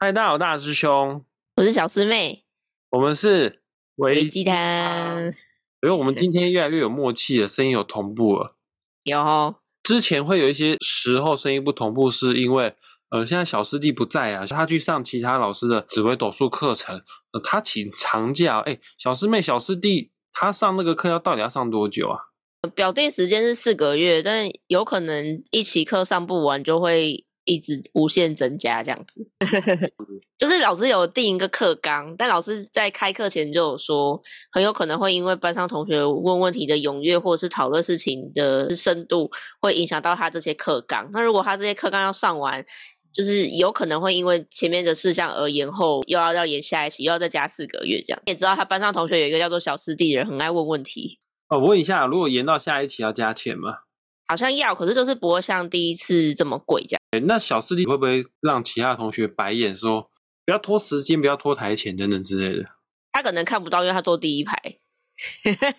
嗨，大家好，我大师兄，我是小师妹，我们是维鸡汤。因为我们今天越来越有默契了，声音有同步了。有哦，之前会有一些时候声音不同步，是因为呃，现在小师弟不在啊，他去上其他老师的紫微斗数课程，呃，他请长假。哎，小师妹、小师弟，他上那个课要到底要上多久啊？表定时间是四个月，但有可能一期课上不完就会。一直无限增加这样子，就是老师有定一个课纲，但老师在开课前就有说，很有可能会因为班上同学问问题的踊跃，或者是讨论事情的深度，会影响到他这些课纲。那如果他这些课纲要上完，就是有可能会因为前面的事项而延后，又要要延下一期，又要再加四个月这样。也知道他班上同学有一个叫做小师弟的人，很爱问问题。哦，我问一下，如果延到下一期要加钱吗？好像要，可是就是不会像第一次这么贵这样。欸、那小师弟会不会让其他同学白眼说不要拖时间，不要拖台前等等之类的？他可能看不到，因为他坐第一排。okay.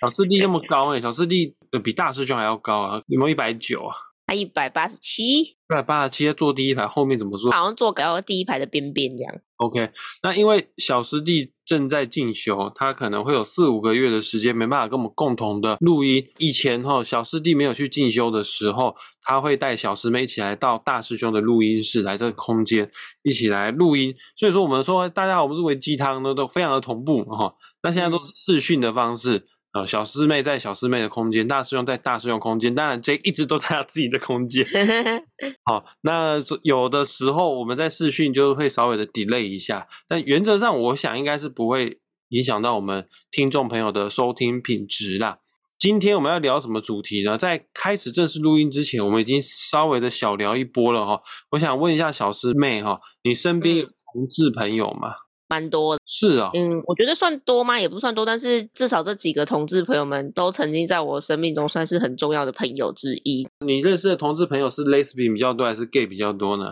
小师弟那么高哎、欸，小师弟比大师兄还要高啊，有没有一百九啊？他一百八十七，一百八十七，坐第一排，后面怎么坐？好像坐到第一排的边边这样。OK，那因为小师弟正在进修，他可能会有四五个月的时间没办法跟我们共同的录音。以前哈，小师弟没有去进修的时候，他会带小师妹一起来到大师兄的录音室来这个空间一起来录音。所以说我们说大家好，我们是微鸡汤呢，都非常的同步哈。那现在都是视讯的方式。呃，小师妹在小师妹的空间，大师兄在大师兄空间，当然这一直都在他自己的空间。好，那有的时候我们在试训就会稍微的 delay 一下，但原则上我想应该是不会影响到我们听众朋友的收听品质啦。今天我们要聊什么主题呢？在开始正式录音之前，我们已经稍微的小聊一波了哈。我想问一下小师妹哈，你身边有同志朋友吗？蛮多的，是啊，嗯，我觉得算多吗？也不算多，但是至少这几个同志朋友们都曾经在我生命中算是很重要的朋友之一。你认识的同志朋友是 lesbian 比较多还是 gay 比较多呢？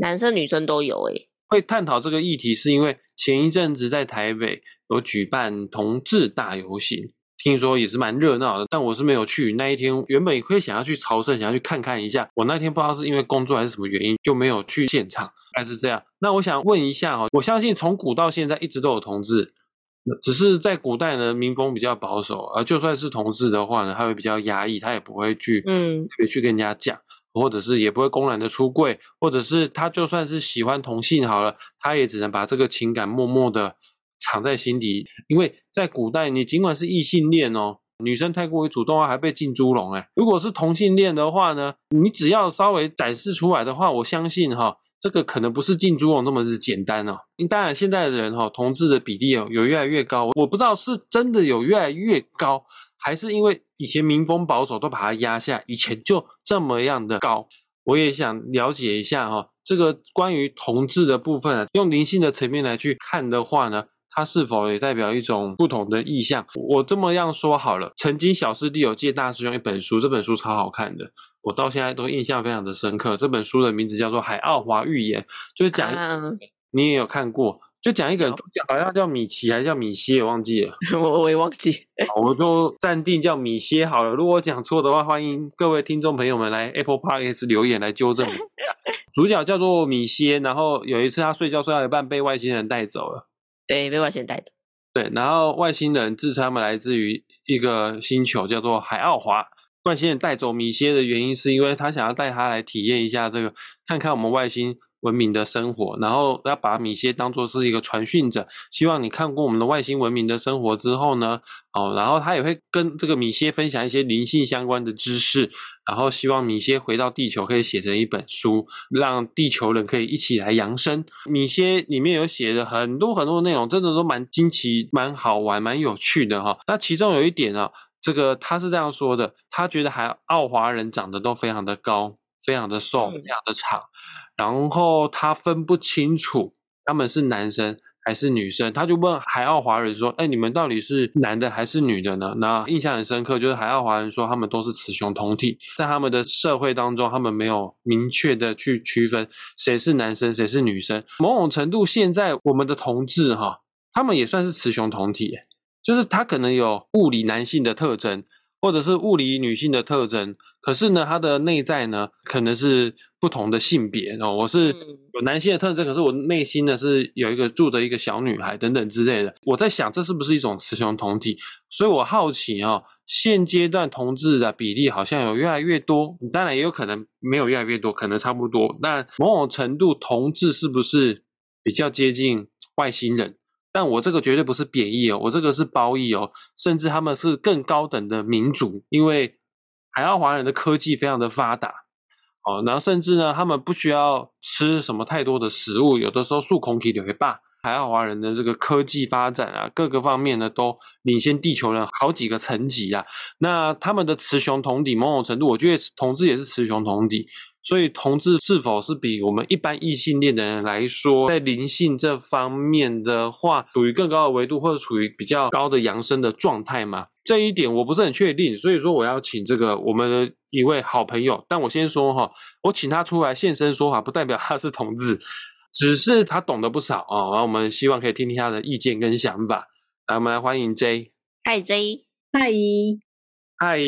男生女生都有诶。会探讨这个议题是因为前一阵子在台北有举办同志大游行，听说也是蛮热闹的，但我是没有去。那一天原本也会想要去朝圣，想要去看看一下，我那天不知道是因为工作还是什么原因，就没有去现场。还是这样，那我想问一下哈，我相信从古到现在一直都有同志，只是在古代呢民风比较保守，而就算是同志的话呢，他会比较压抑，他也不会去嗯，去跟人家讲，或者是也不会公然的出柜，或者是他就算是喜欢同性好了，他也只能把这个情感默默的藏在心底，因为在古代你尽管是异性恋哦，女生太过于主动啊，还被浸猪笼哎，如果是同性恋的话呢，你只要稍微展示出来的话，我相信哈。这个可能不是浸猪笼那么是简单哦。当然，现在的人哈，同志的比例哦有越来越高。我不知道是真的有越来越高，还是因为以前民风保守都把它压下，以前就这么样的高。我也想了解一下哈，这个关于同志的部分，用灵性的层面来去看的话呢，它是否也代表一种不同的意象？我这么样说好了，曾经小师弟有借大师兄一本书，这本书超好看的。我到现在都印象非常的深刻。这本书的名字叫做《海奥华预言》，就是讲、嗯、你也有看过，就讲一个人主角好像叫米奇还是叫米歇，我忘记了，我我也忘记。我就暂定叫米歇好了。如果讲错的话，欢迎各位听众朋友们来 Apple Podcast 留言来纠正我。主角叫做米歇，然后有一次他睡觉睡到一半被外星人带走了，对，被外星人带走。对，然后外星人自称他们来自于一个星球，叫做海奥华。外星人带走米歇的原因，是因为他想要带他来体验一下这个，看看我们外星文明的生活，然后要把米歇当作是一个传讯者，希望你看过我们的外星文明的生活之后呢，哦，然后他也会跟这个米歇分享一些灵性相关的知识，然后希望米歇回到地球可以写成一本书，让地球人可以一起来扬升。米歇里面有写的很多很多的内容，真的都蛮惊奇、蛮好玩、蛮有趣的哈。那其中有一点啊。这个他是这样说的，他觉得海澳华人长得都非常的高，非常的瘦，非常的长，然后他分不清楚他们是男生还是女生，他就问海奥华人说：“哎，你们到底是男的还是女的呢？”那印象很深刻，就是海奥华人说他们都是雌雄同体，在他们的社会当中，他们没有明确的去区分谁是男生谁是女生。某种程度，现在我们的同志哈，他们也算是雌雄同体。就是他可能有物理男性的特征，或者是物理女性的特征，可是呢，他的内在呢，可能是不同的性别哦。我是有男性的特征，可是我内心呢是有一个住着一个小女孩等等之类的。我在想，这是不是一种雌雄同体？所以我好奇哦，现阶段同志的比例好像有越来越多，当然也有可能没有越来越多，可能差不多。但某种程度，同志是不是比较接近外星人？但我这个绝对不是贬义哦，我这个是褒义哦，甚至他们是更高等的民主，因为海奥华人的科技非常的发达哦，然后甚至呢，他们不需要吃什么太多的食物，有的时候数孔体就会罢。海奥华人的这个科技发展啊，各个方面呢都领先地球人好几个层级啊。那他们的雌雄同体，某种程度，我觉得同志也是雌雄同体。所以，同志是否是比我们一般异性恋的人来说，在灵性这方面的话，处于更高的维度，或者处于比较高的扬升的状态吗？这一点我不是很确定。所以说，我要请这个我们的一位好朋友，但我先说哈，我请他出来现身说法，不代表他是同志，只是他懂得不少哦。然后我们希望可以听听他的意见跟想法。来，我们来欢迎 J。嗨，J。嗨。嗨。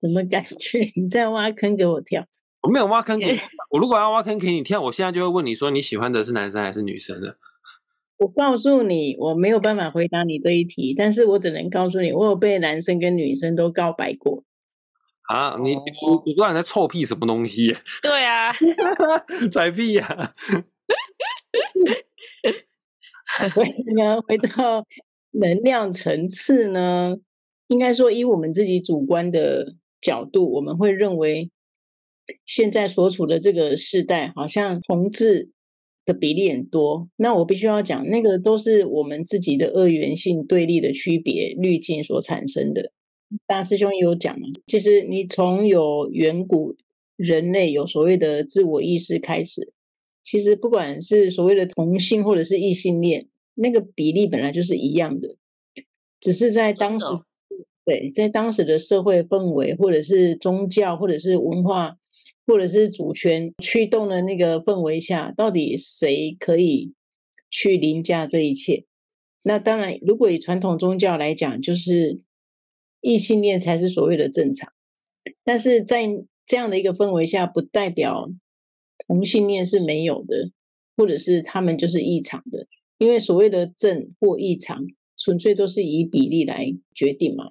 怎么感觉你在挖坑给我跳？我没有挖坑给你，我如果要挖坑给你跳，我现在就会问你说，你喜欢的是男生还是女生呢？我告诉你，我没有办法回答你这一题，但是我只能告诉你，我有被男生跟女生都告白过。啊，你你你不知道你在臭屁什么东西？对啊，拽屁呀、啊！回呢，回到能量层次呢，应该说以我们自己主观的角度，我们会认为。现在所处的这个时代，好像同志的比例很多。那我必须要讲，那个都是我们自己的二元性对立的区别滤镜所产生的。大师兄有讲嘛？其实你从有远古人类有所谓的自我意识开始，其实不管是所谓的同性或者是异性恋，那个比例本来就是一样的，只是在当时，对，在当时的社会氛围，或者是宗教，或者是文化。或者是主权驱动的那个氛围下，到底谁可以去凌驾这一切？那当然，如果以传统宗教来讲，就是异性恋才是所谓的正常。但是在这样的一个氛围下，不代表同性恋是没有的，或者是他们就是异常的。因为所谓的正或异常，纯粹都是以比例来决定嘛。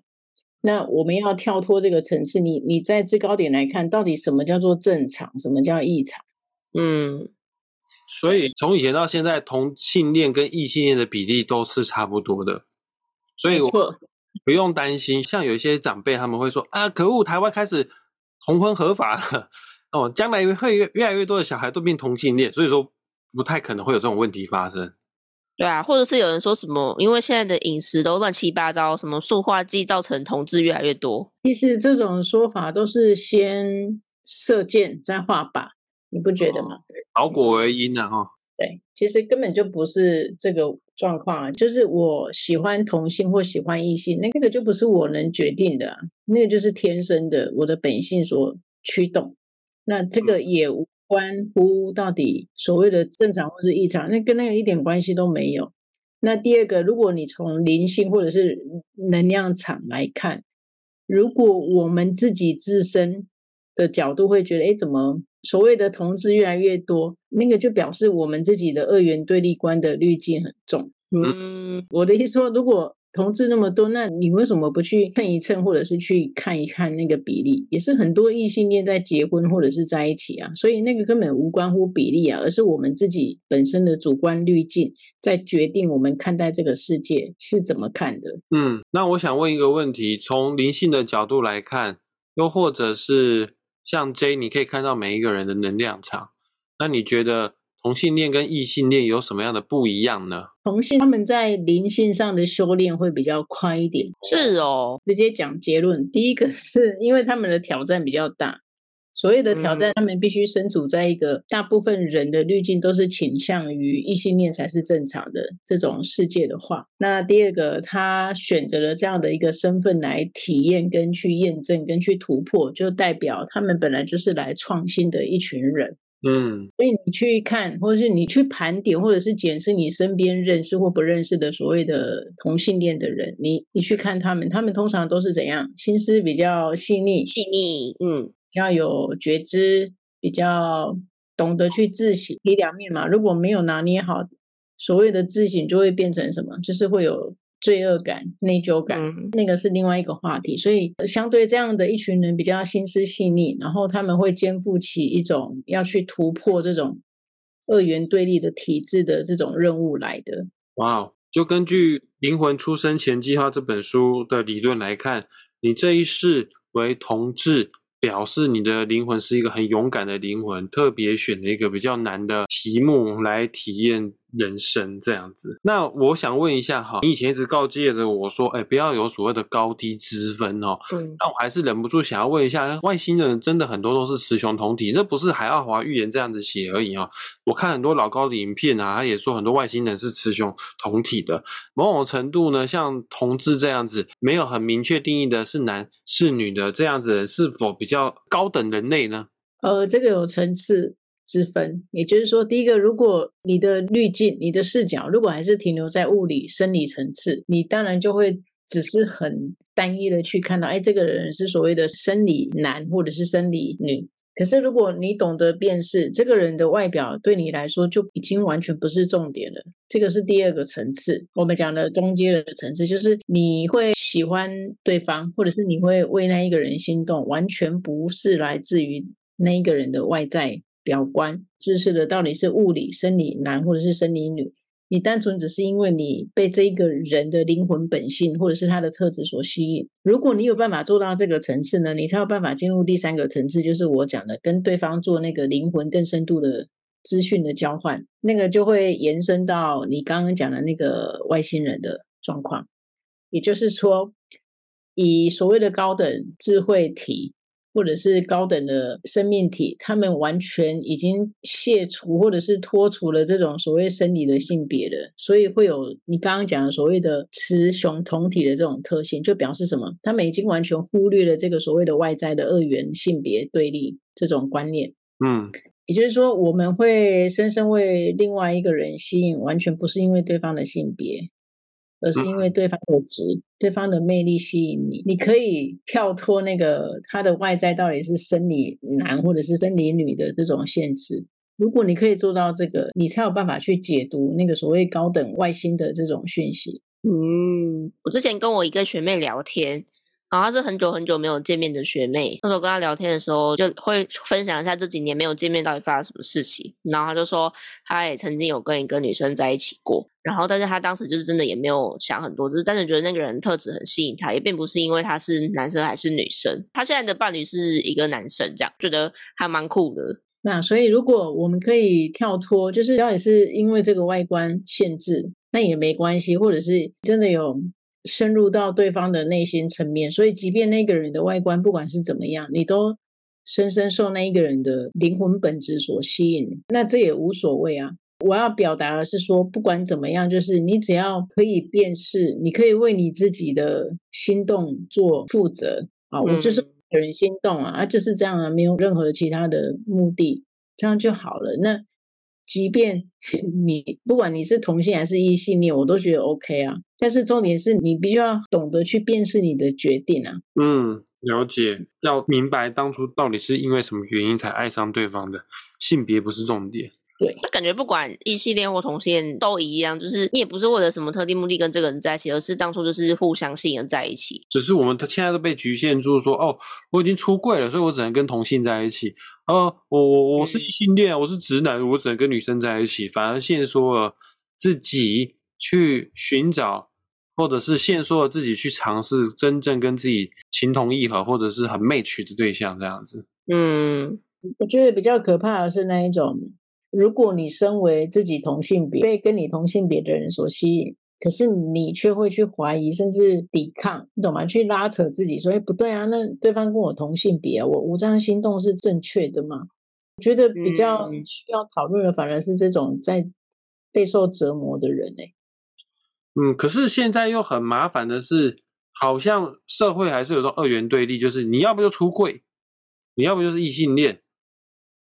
那我们要跳脱这个层次，你你在制高点来看，到底什么叫做正常，什么叫异常？嗯，所以从以前到现在，同性恋跟异性恋的比例都是差不多的，所以我不用担心。像有一些长辈他们会说啊，可恶，台湾开始同婚合法了，哦，将来会越越来越多的小孩都变同性恋，所以说不太可能会有这种问题发生。对啊，或者是有人说什么，因为现在的饮食都乱七八糟，什么塑化剂造成同志越来越多。其实这种说法都是先射箭再画靶，你不觉得吗？倒、哦、果为因啊，哈。对，其实根本就不是这个状况啊，就是我喜欢同性或喜欢异性，那个就不是我能决定的啊，那个就是天生的，我的本性所驱动。那这个也无。关乎到底所谓的正常或是异常，那跟那个一点关系都没有。那第二个，如果你从灵性或者是能量场来看，如果我们自己自身的角度会觉得，哎，怎么所谓的同志越来越多？那个就表示我们自己的二元对立观的滤镜很重。嗯，我的意思说，如果同志那么多，那你为什么不去称一称，或者是去看一看那个比例？也是很多异性恋在结婚或者是在一起啊，所以那个根本无关乎比例啊，而是我们自己本身的主观滤镜在决定我们看待这个世界是怎么看的。嗯，那我想问一个问题：从灵性的角度来看，又或者是像 J，你可以看到每一个人的能量场，那你觉得？同性恋跟异性恋有什么样的不一样呢？同性他们在灵性上的修炼会比较快一点。是哦，直接讲结论，第一个是因为他们的挑战比较大。所谓的挑战，他们必须身处在一个大部分人的滤镜都是倾向于异性恋才是正常的这种世界的话，那第二个他选择了这样的一个身份来体验、跟去验证、跟去突破，就代表他们本来就是来创新的一群人。嗯，所以你去看，或者是你去盘点，或者是检视你身边认识或不认识的所谓的同性恋的人，你你去看他们，他们通常都是怎样？心思比较细腻，细腻，嗯，比较有觉知，比较懂得去自省，一两面嘛。如果没有拿捏好，所谓的自省就会变成什么？就是会有。罪恶感、内疚感，嗯、那个是另外一个话题。所以，相对这样的一群人比较心思细腻，然后他们会肩负起一种要去突破这种二元对立的体制的这种任务来的。哇哦！就根据《灵魂出生前计划》这本书的理论来看，你这一世为同志，表示你的灵魂是一个很勇敢的灵魂，特别选了一个比较难的题目来体验。人生这样子，那我想问一下哈，你以前一直告诫着我说，哎，不要有所谓的高低之分哦。嗯。那我还是忍不住想要问一下，外星人真的很多都是雌雄同体，那不是海奥华预言这样子写而已哦。我看很多老高的影片啊，他也说很多外星人是雌雄同体的。某种程度呢，像同志这样子，没有很明确定义的是男是女的这样子，是否比较高等人类呢？呃，这个有层次。之分，也就是说，第一个，如果你的滤镜、你的视角，如果还是停留在物理生理层次，你当然就会只是很单一的去看到，哎，这个人是所谓的生理男或者是生理女。可是，如果你懂得辨识这个人的外表，对你来说就已经完全不是重点了。这个是第二个层次，我们讲的中间的层次，就是你会喜欢对方，或者是你会为那一个人心动，完全不是来自于那一个人的外在。表观知识的到底是物理生理男或者是生理女？你单纯只是因为你被这一个人的灵魂本性或者是他的特质所吸引。如果你有办法做到这个层次呢，你才有办法进入第三个层次，就是我讲的跟对方做那个灵魂更深度的资讯的交换，那个就会延伸到你刚刚讲的那个外星人的状况。也就是说，以所谓的高等智慧体。或者是高等的生命体，他们完全已经卸除或者是脱除了这种所谓生理的性别的，所以会有你刚刚讲的所谓的雌雄同体的这种特性，就表示什么？他们已经完全忽略了这个所谓的外在的二元性别对立这种观念。嗯，也就是说，我们会深深为另外一个人吸引，完全不是因为对方的性别。而是因为对方的质、对方的魅力吸引你，你可以跳脱那个他的外在到底是生理男或者是生理女的这种限制。如果你可以做到这个，你才有办法去解读那个所谓高等外星的这种讯息。嗯，我之前跟我一个学妹聊天。然后她是很久很久没有见面的学妹，那时候跟她聊天的时候，就会分享一下这几年没有见面到底发生什么事情。然后她就说，她也曾经有跟一个女生在一起过，然后但是她当时就是真的也没有想很多，就是单纯觉得那个人特质很吸引她，也并不是因为他是男生还是女生。她现在的伴侣是一个男生，这样觉得还蛮酷的。那所以如果我们可以跳脱，就是到底是因为这个外观限制，那也没关系，或者是真的有。深入到对方的内心层面，所以即便那个人的外观不管是怎么样，你都深深受那一个人的灵魂本质所吸引，那这也无所谓啊。我要表达的是说，不管怎么样，就是你只要可以辨识，你可以为你自己的心动做负责啊。我就是有人心动啊，啊就是这样啊，没有任何其他的目的，这样就好了。那。即便你不管你是同性还是异性恋，我都觉得 OK 啊。但是重点是你必须要懂得去辨识你的决定啊。嗯，了解，要明白当初到底是因为什么原因才爱上对方的，性别不是重点。对，感觉不管异性恋或同性恋都一样，就是你也不是为了什么特定目的跟这个人在一起，而是当初就是互相吸引在一起。只是我们他现在都被局限住说，说哦，我已经出柜了，所以我只能跟同性在一起。哦，我我我是异性恋，我是直男，我只能跟女生在一起。反而限缩了自己去寻找，或者是限缩了自己去尝试真正跟自己情同意合，或者是很 match 的对象这样子。嗯，我觉得比较可怕的是那一种。如果你身为自己同性别，被跟你同性别的人所吸引，可是你却会去怀疑，甚至抵抗，你懂吗？去拉扯自己，说：“哎，不对啊，那对方跟我同性别啊，我我这样心动是正确的吗？”我觉得比较需要讨论的，反而是这种在备受折磨的人哎。嗯，可是现在又很麻烦的是，好像社会还是有种二元对立，就是你要不就出柜，你要不就是异性恋。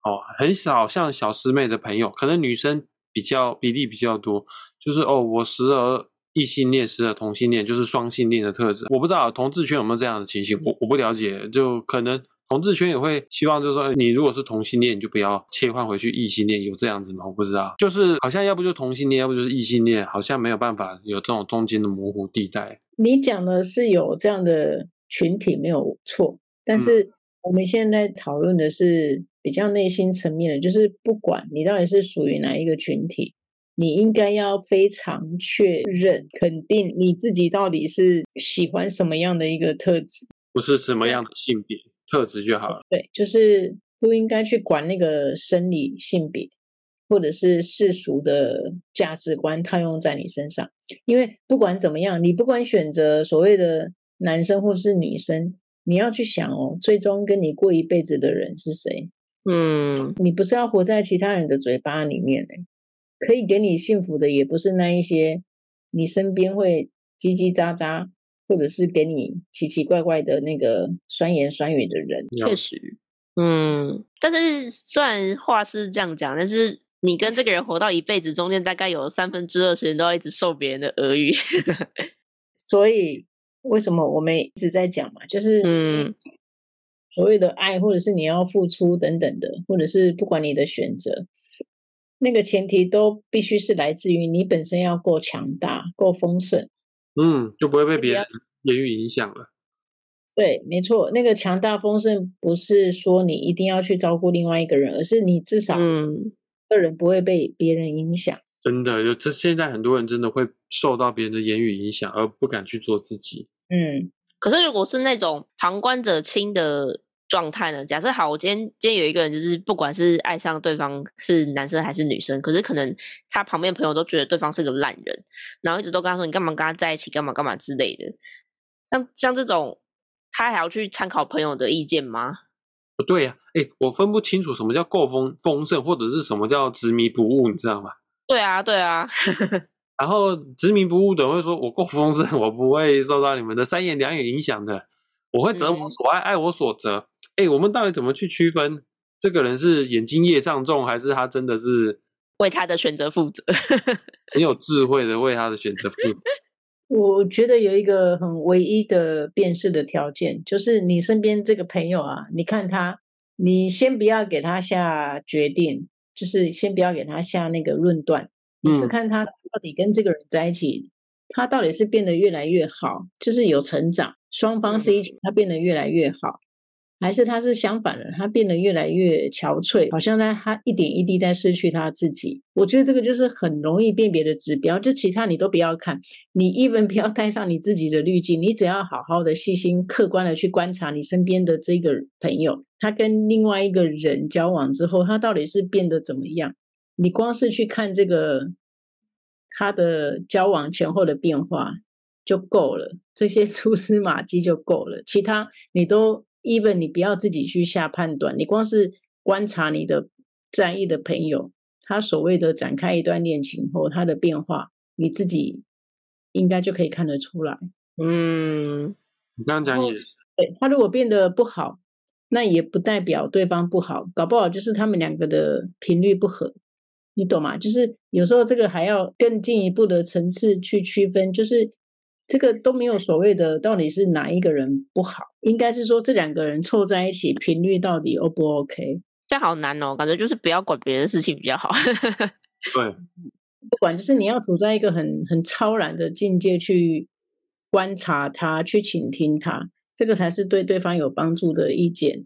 哦，很少像小师妹的朋友，可能女生比较比例比较多，就是哦，我时而异性恋，时而同性恋，就是双性恋的特质。我不知道同志圈有没有这样的情形，我我不了解，就可能。同志圈也会希望，就是说，你如果是同性恋，你就不要切换回去异性恋，有这样子吗？我不知道，就是好像要不就同性恋，要不就是异性恋，好像没有办法有这种中间的模糊地带。你讲的是有这样的群体没有错，但是我们现在讨论的是比较内心层面的，就是不管你到底是属于哪一个群体，你应该要非常确认、肯定你自己到底是喜欢什么样的一个特质，不是什么样的性别。特质就好了。对，就是不应该去管那个生理性别，或者是世俗的价值观套用在你身上。因为不管怎么样，你不管选择所谓的男生或是女生，你要去想哦，最终跟你过一辈子的人是谁？嗯，你不是要活在其他人的嘴巴里面呢？可以给你幸福的，也不是那一些你身边会叽叽喳喳。或者是给你奇奇怪怪的那个酸言酸语的人，确实，嗯，但是虽然话是这样讲，但是你跟这个人活到一辈子，中间大概有三分之二时间都要一直受别人的耳语，所以为什么我们一直在讲嘛，就是嗯，所谓的爱，或者是你要付出等等的，或者是不管你的选择，那个前提都必须是来自于你本身要够强大、够丰盛。嗯，就不会被别人言语影响了。对，没错，那个强大丰盛不是说你一定要去照顾另外一个人，而是你至少个人不会被别人影响。嗯、真的，就这现在很多人真的会受到别人的言语影响，而不敢去做自己。嗯，可是如果是那种旁观者清的。状态呢？假设好，我今天今天有一个人，就是不管是爱上对方是男生还是女生，可是可能他旁边朋友都觉得对方是个烂人，然后一直都跟他说：“你干嘛跟他在一起？干嘛干嘛之类的。”像像这种，他还要去参考朋友的意见吗？不对呀、啊，哎，我分不清楚什么叫够丰丰盛，或者是什么叫执迷不悟，你知道吗？对啊，对啊。然后执迷不悟的会说：“我够丰盛，我不会受到你们的三言两语影响的，我会择我所爱，嗯、爱我所择。”哎，我们到底怎么去区分这个人是眼睛业障重，还是他真的是为他的选择负责？很有智慧的为他的选择负责。我觉得有一个很唯一的辨识的条件，就是你身边这个朋友啊，你看他，你先不要给他下决定，就是先不要给他下那个论断，你去看他到底跟这个人在一起，他到底是变得越来越好，就是有成长，双方是一起，他变得越来越好。还是他是相反的，他变得越来越憔悴，好像在他一点一滴在失去他自己。我觉得这个就是很容易辨别的指标，就其他你都不要看，你 even 不要带上你自己的滤镜，你只要好好的细心客观的去观察你身边的这个朋友，他跟另外一个人交往之后，他到底是变得怎么样？你光是去看这个他的交往前后的变化就够了，这些 蛛丝马迹就够了，其他你都。even 你不要自己去下判断，你光是观察你的在意的朋友，他所谓的展开一段恋情后他的变化，你自己应该就可以看得出来。嗯，你刚刚讲也是，对，他如果变得不好，那也不代表对方不好，搞不好就是他们两个的频率不合，你懂吗？就是有时候这个还要更进一步的层次去区分，就是。这个都没有所谓的，到底是哪一个人不好？应该是说这两个人凑在一起频率到底 O 不 OK？这好难哦，感觉就是不要管别人的事情比较好。对，不管就是你要处在一个很很超然的境界去观察他，去倾听他，这个才是对对方有帮助的意见。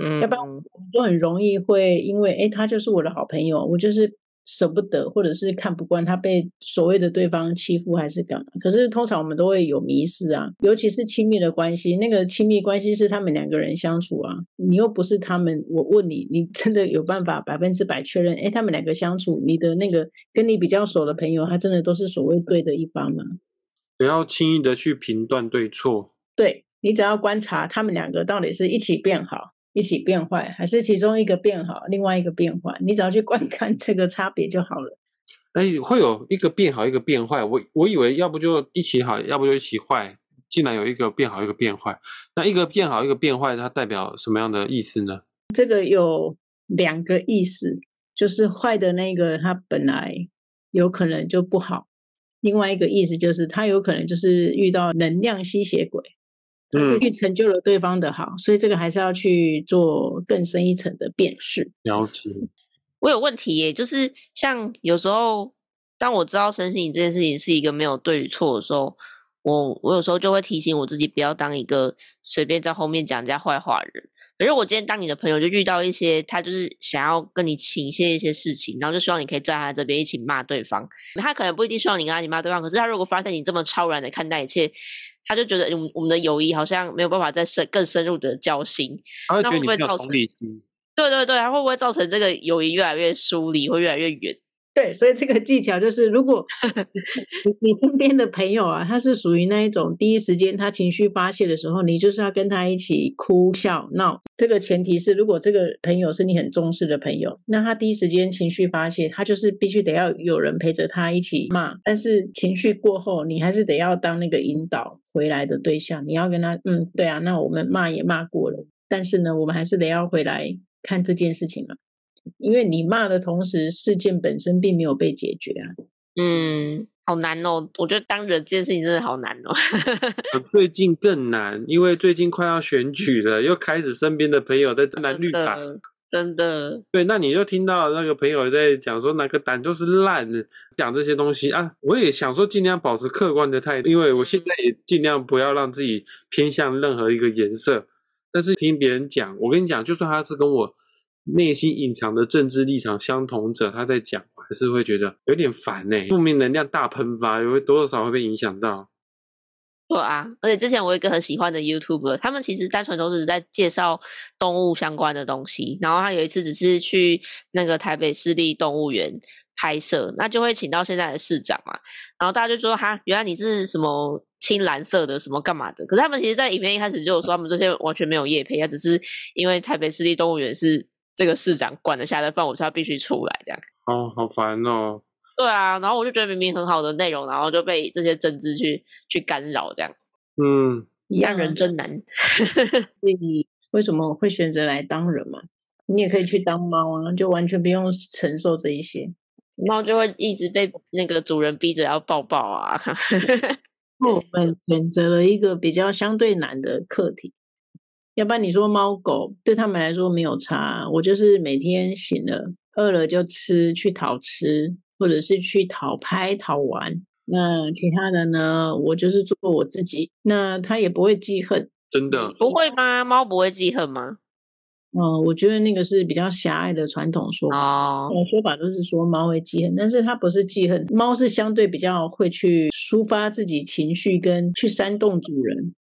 嗯，要不然我们都很容易会因为哎，他就是我的好朋友，我就是。舍不得，或者是看不惯他被所谓的对方欺负，还是干嘛？可是通常我们都会有迷失啊，尤其是亲密的关系，那个亲密关系是他们两个人相处啊，你又不是他们。我问你，你 真的有办法百分之百确认？哎，他们两个相处，你的那个跟你比较熟的朋友，他真的都是所谓对的一方吗？不要轻易的去评断对错。对，你只要观察他们两个到底是一起变好。一起变坏，还是其中一个变好，另外一个变坏？你只要去观看这个差别就好了。哎，会有一个变好，一个变坏。我我以为要不就一起好，要不就一起坏。竟然有一个变好，一个变坏。那一个变好，一个变坏，它代表什么样的意思呢？这个有两个意思，就是坏的那个它本来有可能就不好，另外一个意思就是它有可能就是遇到能量吸血鬼，嗯，去成就了对方的好，所以这个还是要去做更深一层的辨识。了解。我有问题耶，就是像有时候当我知道身心灵这件事情是一个没有对与错的时候。我我有时候就会提醒我自己，不要当一个随便在后面讲人家坏话的人。可是我今天当你的朋友，就遇到一些他就是想要跟你倾泻一些事情，然后就希望你可以站在他这边一起骂对方。他可能不一定希望你跟他一起骂对方，可是他如果发现你这么超然的看待一切，他就觉得我们我们的友谊好像没有办法再深更深入的交心。他会觉得那会不会造成？对对对，他会不会造成这个友谊越来越疏离，会越来越远？对，所以这个技巧就是，如果 你你身边的朋友啊，他是属于那一种第一时间他情绪发泄的时候，你就是要跟他一起哭笑闹。这个前提是，如果这个朋友是你很重视的朋友，那他第一时间情绪发泄，他就是必须得要有人陪着他一起骂。但是情绪过后，你还是得要当那个引导回来的对象，你要跟他，嗯，对啊，那我们骂也骂过了，但是呢，我们还是得要回来看这件事情嘛。因为你骂的同时，事件本身并没有被解决啊。嗯，好难哦。我觉得当人这件事情真的好难哦。最近更难，因为最近快要选举了，又开始身边的朋友在争蓝绿党。真的。对，那你就听到那个朋友在讲说哪个胆就是烂的，讲这些东西啊。我也想说尽量保持客观的态度，因为我现在也尽量不要让自己偏向任何一个颜色。但是听别人讲，我跟你讲，就算他是跟我。内心隐藏的政治立场相同者，他在讲，还是会觉得有点烦呢。负面能量大喷发，有多多少少会被影响到。对啊，而且之前我有一个很喜欢的 YouTuber，他们其实单纯都是在介绍动物相关的东西。然后他有一次只是去那个台北市立动物园拍摄，那就会请到现在的市长嘛。然后大家就说：“哈，原来你是什么青蓝色的，什么干嘛的？”可是他们其实，在影片一开始就有说，他们这些完全没有业配，他只是因为台北市立动物园是。这个市长管得下的饭，我才必须出来这样。哦，好烦哦。对啊，然后我就觉得明明很好的内容，然后就被这些政治去去干扰这样。嗯，一样人真难。你为什么会选择来当人嘛？你也可以去当猫啊，就完全不用承受这一些。猫就会一直被那个主人逼着要抱抱啊。我们选择了一个比较相对难的课题。要不然你说猫狗对他们来说没有差，我就是每天醒了饿了就吃，去讨吃，或者是去讨拍讨玩。那其他的呢，我就是做我自己。那它也不会记恨，真的不会吗？猫不会记恨吗？嗯，我觉得那个是比较狭隘的传统说法。哦，说法都是说猫会记恨，但是它不是记恨，猫是相对比较会去抒发自己情绪，跟去煽动主人。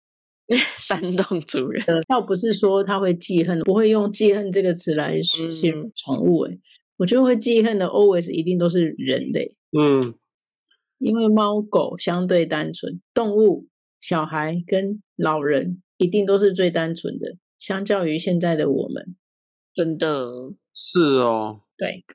煽动主人，倒不是说他会记恨，不会用记恨这个词来形容宠物。哎，我觉得会记恨的，always 一定都是人类。嗯，因为猫狗相对单纯，动物、小孩跟老人一定都是最单纯的，相较于现在的我们，真的是哦。对，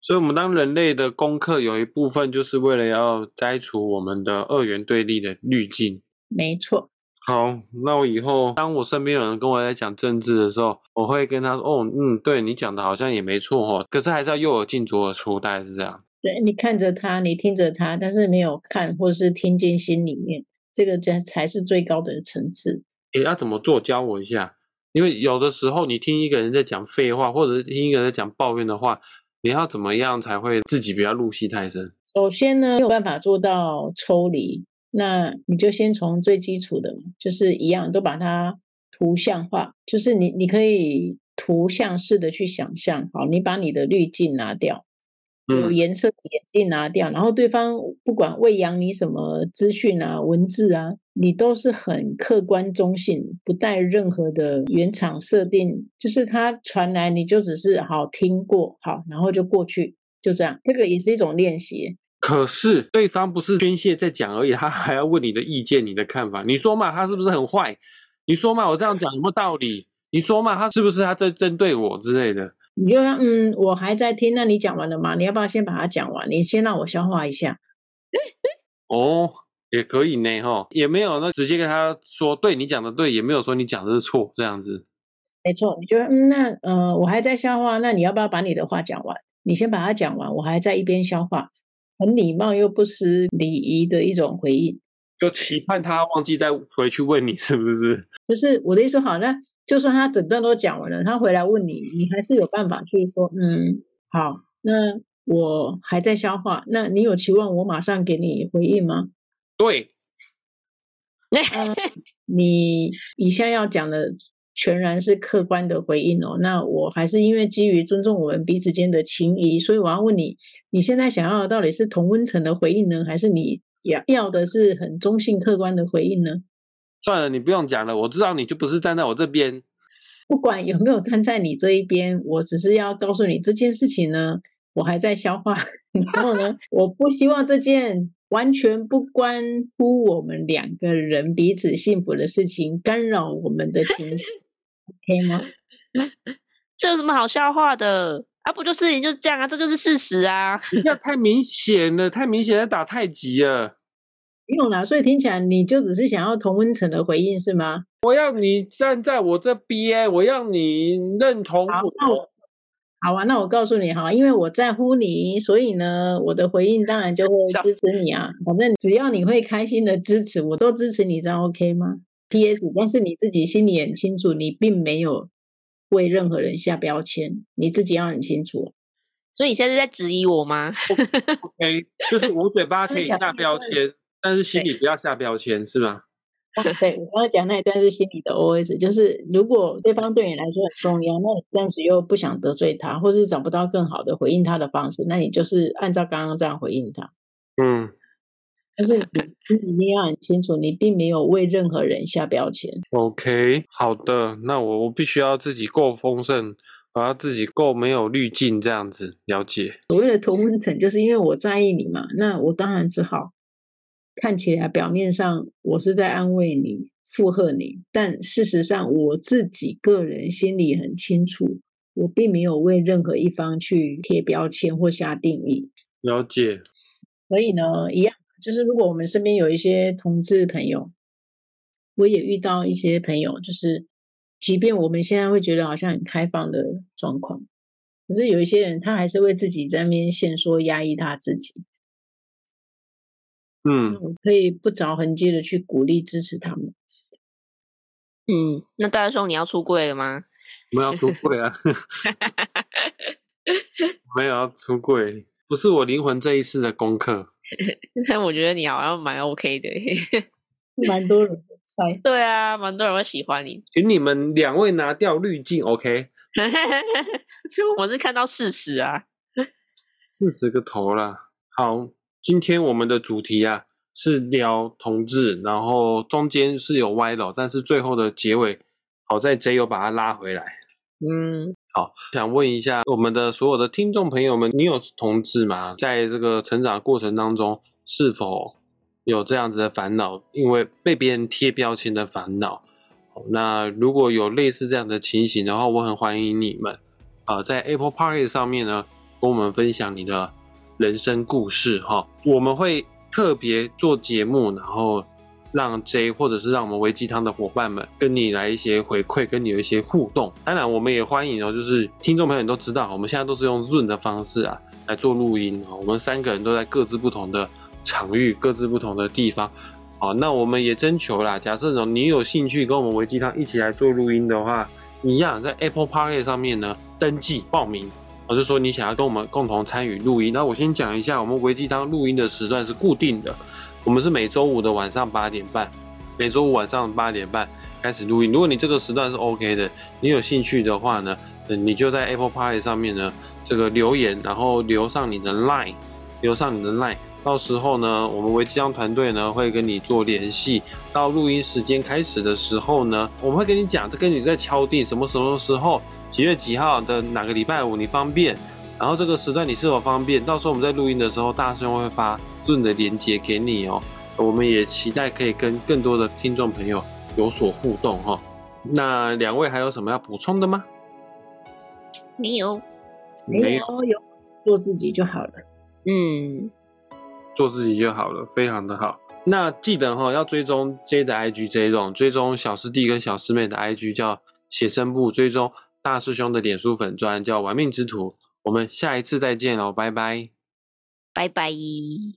所以，我们当人类的功课有一部分就是为了要摘除我们的二元对立的滤镜。没错。好，那我以后当我身边有人跟我在讲政治的时候，我会跟他说：“哦，嗯，对你讲的好像也没错哦，可是还是要右耳进左耳出，大概是这样。”对，你看着他，你听着他，但是没有看或者是听进心里面，这个才才是最高的层次。你要怎么做？教我一下。因为有的时候你听一个人在讲废话，或者是听一个人在讲抱怨的话，你要怎么样才会自己不要入戏太深？首先呢，没有办法做到抽离。那你就先从最基础的，就是一样，都把它图像化，就是你你可以图像式的去想象。好，你把你的滤镜拿掉，有颜色的眼镜拿掉，然后对方不管喂养你什么资讯啊、文字啊，你都是很客观中性，不带任何的原厂设定，就是它传来你就只是好听过，好，然后就过去，就这样。这个也是一种练习。可是对方不是宣泄在讲而已，他还要问你的意见、你的看法。你说嘛，他是不是很坏？你说嘛，我这样讲有没有道理？你说嘛，他是不是他在针对我之类的？你就说嗯，我还在听，那你讲完了吗？你要不要先把它讲完？你先让我消化一下。哦，也可以呢，哈，也没有那直接跟他说，对你讲的对，也没有说你讲的是错，这样子。没错，你觉得嗯，那呃，我还在消化，那你要不要把你的话讲完？你先把它讲完，我还在一边消化，很礼貌又不失礼仪的一种回应，就期盼他忘记再回去问你是不是？就是我的意思，好，那就算他整段都讲完了，他回来问你，你还是有办法去说，嗯，好，那我还在消化，那你有期望我马上给你回应吗？对。呃、你以下要讲的全然是客观的回应哦。那我还是因为基于尊重我们彼此间的情谊，所以我要问你：你现在想要的到底是同温层的回应呢，还是你要要的是很中性客观的回应呢？算了，你不用讲了，我知道你就不是站在我这边。不管有没有站在你这一边，我只是要告诉你这件事情呢，我还在消化。然后呢，我不希望这件。完全不关乎我们两个人彼此幸福的事情，干扰我们的情绪，OK 吗？这有什么好笑话的啊？不就事情就是这样啊？这就是事实啊！你这太明显了，太明显了，打太极了。不用啦，所以听起来你就只是想要同温层的回应是吗？我要你站在我这边，我要你认同我。好啊，那我告诉你哈，因为我在乎你，所以呢，我的回应当然就会支持你啊。反正只要你会开心的支持，我都支持你，这样 OK 吗？PS，但是你自己心里很清楚，你并没有为任何人下标签，你自己要很清楚。所以你现在是在质疑我吗？OK，就是我嘴巴可以下标签，但是心里不要下标签，是吗？对，我刚刚讲那一段是心里的 OS，就是如果对方对你来说很重要，那你暂时又不想得罪他，或是找不到更好的回应他的方式，那你就是按照刚刚这样回应他。嗯，但是你一定要很清楚，你并没有为任何人下标签。OK，好的，那我我必须要自己够丰盛，我要自己够没有滤镜，这样子了解。所谓的同温层，就是因为我在意你嘛，那我当然只好。看起来表面上我是在安慰你、附和你，但事实上我自己个人心里很清楚，我并没有为任何一方去贴标签或下定义。了解。所以呢，一样就是如果我们身边有一些同志朋友，我也遇到一些朋友，就是即便我们现在会觉得好像很开放的状况，可是有一些人他还是为自己在那边限缩、压抑他自己。嗯，可以不着痕迹的去鼓励支持他们。嗯，那大师兄你要出柜了吗？我们要出柜啊！没有要出柜，不是我灵魂这一世的功课。但我觉得你好像蛮 OK 的，蛮多人猜。对啊，蛮多人会喜欢你。请你们两位拿掉滤镜，OK？我是看到事实啊，四十个头啦。好。今天我们的主题啊是聊同志，然后中间是有歪楼，但是最后的结尾好在 J 又把它拉回来。嗯，好，想问一下我们的所有的听众朋友们，你有同志吗？在这个成长过程当中，是否有这样子的烦恼？因为被别人贴标签的烦恼。那如果有类似这样的情形的话，我很欢迎你们啊、在 Apple Party 上面呢，跟我们分享你的。人生故事哈，我们会特别做节目，然后让 J 或者是让我们微鸡汤的伙伴们跟你来一些回馈，跟你有一些互动。当然，我们也欢迎哦，就是听众朋友都知道，我们现在都是用 Zoom 的方式啊来做录音。我们三个人都在各自不同的场域，各自不同的地方。好，那我们也征求啦，假设你有兴趣跟我们微鸡汤一起来做录音的话，一样在 Apple Park 上面呢登记报名。我就说你想要跟我们共同参与录音，那我先讲一下，我们微鸡汤录音的时段是固定的，我们是每周五的晚上八点半，每周五晚上八点半开始录音。如果你这个时段是 OK 的，你有兴趣的话呢，你就在 Apple Pay 上面呢这个留言，然后留上你的 Line，留上你的 Line，到时候呢，我们微鸡汤团队呢会跟你做联系。到录音时间开始的时候呢，我们会跟你讲，这跟你在敲定什么什么时候。几月几号的哪个礼拜五你方便？然后这个时段你是否方便？到时候我们在录音的时候，大声会发的连接给你哦。我们也期待可以跟更多的听众朋友有所互动哈。那两位还有什么要补充的吗？没有，没有，有做自己就好了。嗯，做自己就好了，非常的好。那记得哈，要追踪 J 的 IG，J 龙追踪小师弟跟小师妹的 IG 叫。写生部，追踪大师兄的脸书粉专叫玩命之徒。我们下一次再见喽，拜拜，拜拜。